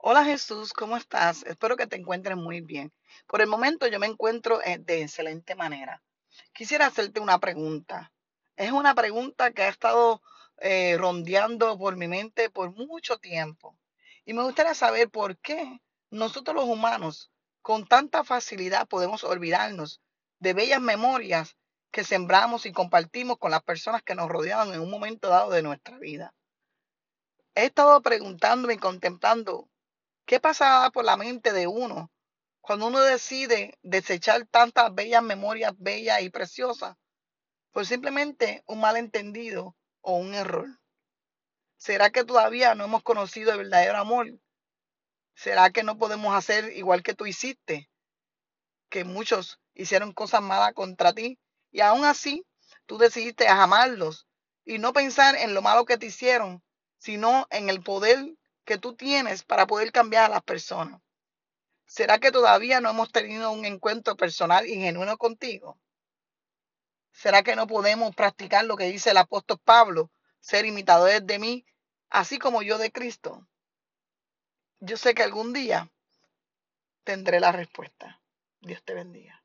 Hola Jesús, ¿cómo estás? Espero que te encuentres muy bien. Por el momento yo me encuentro eh, de excelente manera. Quisiera hacerte una pregunta. Es una pregunta que ha estado eh, rondeando por mi mente por mucho tiempo. Y me gustaría saber por qué nosotros los humanos con tanta facilidad podemos olvidarnos de bellas memorias que sembramos y compartimos con las personas que nos rodeaban en un momento dado de nuestra vida. He estado preguntándome y contemplando qué pasaba por la mente de uno cuando uno decide desechar tantas bellas memorias bellas y preciosas por simplemente un malentendido o un error. ¿Será que todavía no hemos conocido el verdadero amor? ¿Será que no podemos hacer igual que tú hiciste? Que muchos hicieron cosas malas contra ti y aún así tú decidiste amarlos y no pensar en lo malo que te hicieron, sino en el poder que tú tienes para poder cambiar a las personas. ¿Será que todavía no hemos tenido un encuentro personal y genuino contigo? ¿Será que no podemos practicar lo que dice el apóstol Pablo, ser imitadores de mí, así como yo de Cristo? Yo sé que algún día tendré la respuesta. Dios te bendiga.